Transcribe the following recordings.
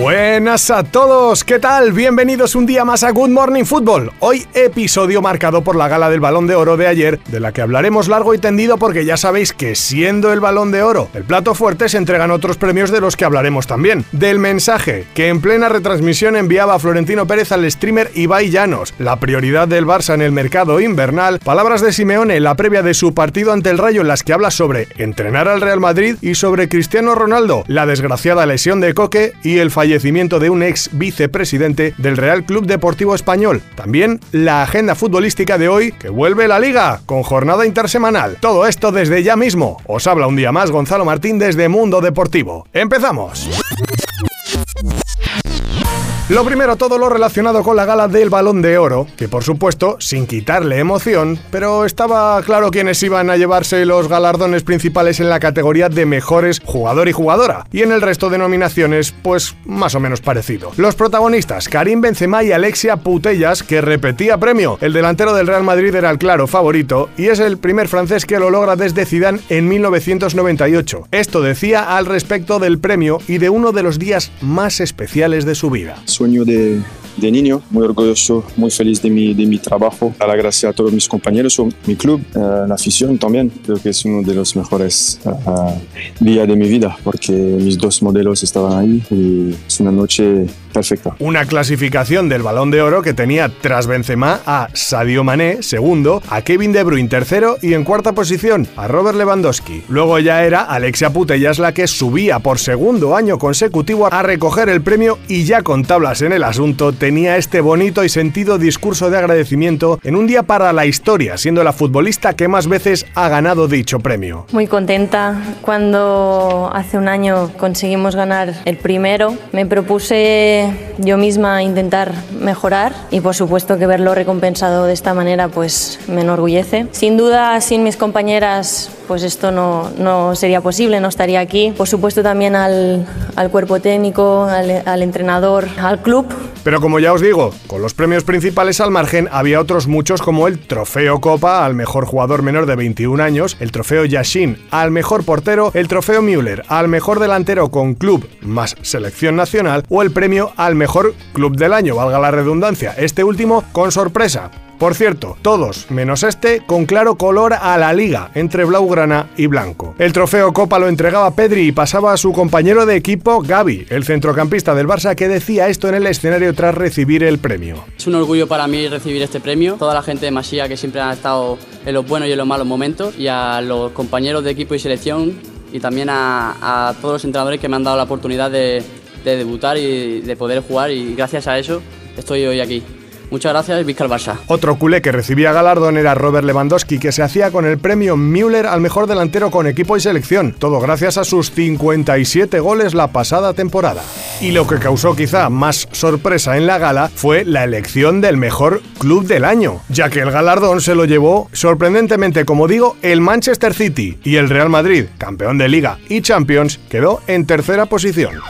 Buenas a todos, ¿qué tal? Bienvenidos un día más a Good Morning Football. Hoy episodio marcado por la gala del Balón de Oro de ayer, de la que hablaremos largo y tendido porque ya sabéis que siendo el Balón de Oro el plato fuerte se entregan otros premios de los que hablaremos también. Del mensaje que en plena retransmisión enviaba Florentino Pérez al streamer Ibai Llanos, la prioridad del Barça en el mercado invernal, palabras de Simeone la previa de su partido ante el Rayo en las que habla sobre entrenar al Real Madrid y sobre Cristiano Ronaldo, la desgraciada lesión de Coque y el fallecimiento fallecimiento de un ex vicepresidente del Real Club Deportivo Español. También la agenda futbolística de hoy, que vuelve la liga, con jornada intersemanal. Todo esto desde ya mismo. Os habla un día más Gonzalo Martín desde Mundo Deportivo. ¡Empezamos! Lo primero, todo lo relacionado con la gala del Balón de Oro, que por supuesto, sin quitarle emoción, pero estaba claro quiénes iban a llevarse los galardones principales en la categoría de mejores jugador y jugadora, y en el resto de nominaciones, pues más o menos parecido. Los protagonistas, Karim Benzema y Alexia Putellas, que repetía premio. El delantero del Real Madrid era el claro favorito, y es el primer francés que lo logra desde Zidane en 1998. Esto decía al respecto del premio y de uno de los días más especiales de su vida sueño de, de niño, muy orgulloso, muy feliz de mi, de mi trabajo. A la gracia a todos mis compañeros, mi club, eh, la afición también. Creo que es uno de los mejores uh, días de mi vida porque mis dos modelos estaban ahí y es una noche perfecta. Una clasificación del Balón de Oro que tenía tras Benzema a Sadio Mané, segundo, a Kevin De Bruyne, tercero y en cuarta posición a Robert Lewandowski. Luego ya era Alexia Putellas la que subía por segundo año consecutivo a recoger el premio y ya con tablas en el asunto tenía este bonito y sentido discurso de agradecimiento en un día para la historia, siendo la futbolista que más veces ha ganado dicho premio. Muy contenta cuando hace un año conseguimos ganar el primero. Me propuse yo misma intentar mejorar y por supuesto que verlo recompensado de esta manera pues me enorgullece. Sin duda, sin mis compañeras pues esto no, no sería posible, no estaría aquí. Por supuesto también al, al cuerpo técnico, al, al entrenador, al club. Pero como ya os digo, con los premios principales al margen había otros muchos como el Trofeo Copa al mejor jugador menor de 21 años, el Trofeo Yashin al mejor portero, el Trofeo Müller al mejor delantero con club más selección nacional o el premio al mejor club del año, valga la redundancia, este último con sorpresa por cierto, todos, menos este, con claro color a la liga, entre blaugrana y blanco. El trofeo Copa lo entregaba Pedri y pasaba a su compañero de equipo Gaby, el centrocampista del Barça que decía esto en el escenario tras recibir el premio. Es un orgullo para mí recibir este premio. Toda la gente de Masía que siempre ha estado en los buenos y en los malos momentos y a los compañeros de equipo y selección y también a, a todos los entrenadores que me han dado la oportunidad de, de debutar y de poder jugar y gracias a eso estoy hoy aquí. Muchas gracias, Vizca el Barça. Otro culé que recibía galardón era Robert Lewandowski, que se hacía con el premio Müller al mejor delantero con equipo y selección, todo gracias a sus 57 goles la pasada temporada. Y lo que causó quizá más sorpresa en la gala fue la elección del mejor club del año, ya que el galardón se lo llevó sorprendentemente, como digo, el Manchester City y el Real Madrid, campeón de liga y Champions, quedó en tercera posición.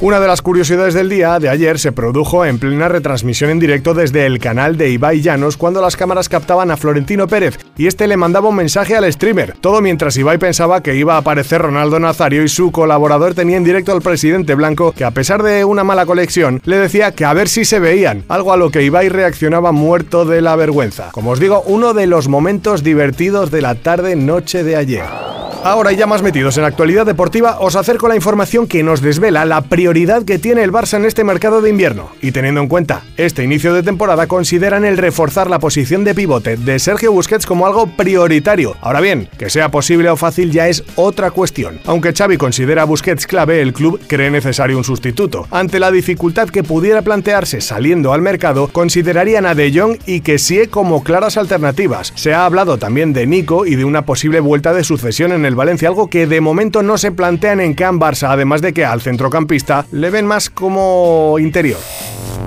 Una de las curiosidades del día de ayer se produjo en plena retransmisión en directo desde el canal de Ibai Llanos cuando las cámaras captaban a Florentino Pérez y este le mandaba un mensaje al streamer, todo mientras Ibai pensaba que iba a aparecer Ronaldo Nazario y su colaborador tenía en directo al presidente blanco que a pesar de una mala conexión le decía que a ver si se veían, algo a lo que Ibai reaccionaba muerto de la vergüenza. Como os digo, uno de los momentos divertidos de la tarde-noche de ayer. Ahora ya más metidos en actualidad deportiva, os acerco la información que nos desvela la prioridad que tiene el Barça en este mercado de invierno. Y teniendo en cuenta este inicio de temporada, consideran el reforzar la posición de pivote de Sergio Busquets como algo prioritario. Ahora bien, que sea posible o fácil ya es otra cuestión. Aunque Xavi considera a Busquets clave, el club cree necesario un sustituto. Ante la dificultad que pudiera plantearse saliendo al mercado, considerarían a De Jong y que sí como claras alternativas. Se ha hablado también de Nico y de una posible vuelta de sucesión en el Valencia, algo que de momento no se plantean en Can Barça, además de que al centrocampista le ven más como interior.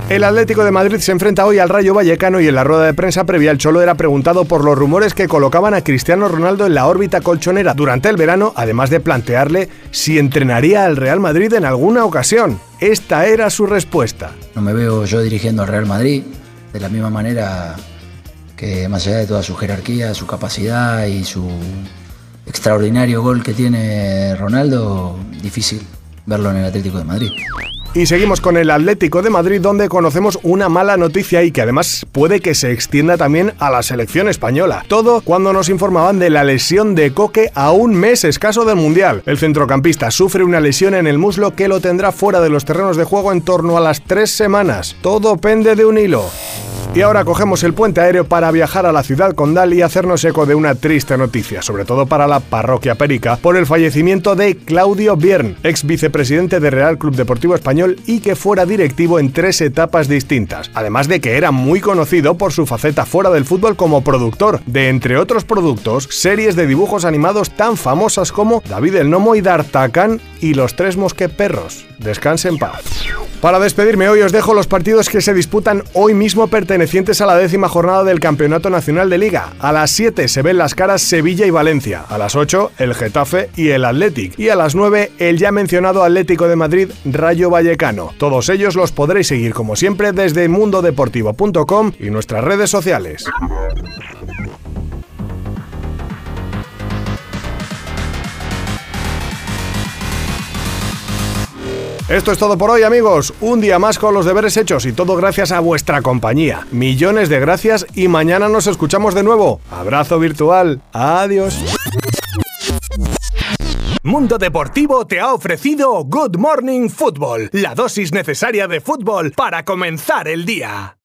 El Atlético de Madrid se enfrenta hoy al Rayo Vallecano y en la rueda de prensa previa el Cholo era preguntado por los rumores que colocaban a Cristiano Ronaldo en la órbita colchonera durante el verano, además de plantearle si entrenaría al Real Madrid en alguna ocasión. Esta era su respuesta. No me veo yo dirigiendo al Real Madrid de la misma manera que más allá de toda su jerarquía, su capacidad y su extraordinario gol que tiene Ronaldo, difícil verlo en el Atlético de Madrid. Y seguimos con el Atlético de Madrid donde conocemos una mala noticia y que además puede que se extienda también a la selección española. Todo cuando nos informaban de la lesión de Coque a un mes escaso del Mundial. El centrocampista sufre una lesión en el muslo que lo tendrá fuera de los terrenos de juego en torno a las tres semanas. Todo pende de un hilo. Y ahora cogemos el puente aéreo para viajar a la ciudad condal y hacernos eco de una triste noticia, sobre todo para la parroquia Perica, por el fallecimiento de Claudio Biern, ex vicepresidente de Real Club Deportivo Español y que fuera directivo en tres etapas distintas, además de que era muy conocido por su faceta fuera del fútbol como productor de, entre otros productos, series de dibujos animados tan famosas como David el Nomo y D'Artagnan y Los Tres Mosqueperros. Descanse en paz. Para despedirme hoy os dejo los partidos que se disputan hoy mismo pertenecientes a la décima jornada del Campeonato Nacional de Liga. A las 7 se ven las caras Sevilla y Valencia, a las 8 el Getafe y el Athletic y a las 9 el ya mencionado Atlético de Madrid Rayo Vallecano. Todos ellos los podréis seguir como siempre desde mundodeportivo.com y nuestras redes sociales. Esto es todo por hoy amigos, un día más con los deberes hechos y todo gracias a vuestra compañía. Millones de gracias y mañana nos escuchamos de nuevo. Abrazo virtual, adiós. Mundo Deportivo te ha ofrecido Good Morning Football, la dosis necesaria de fútbol para comenzar el día.